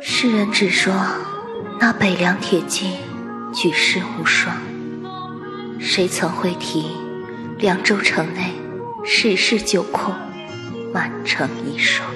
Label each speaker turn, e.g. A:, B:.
A: 世人只说那北凉铁骑举世无双谁曾会提凉州城内十室九空满城遗霜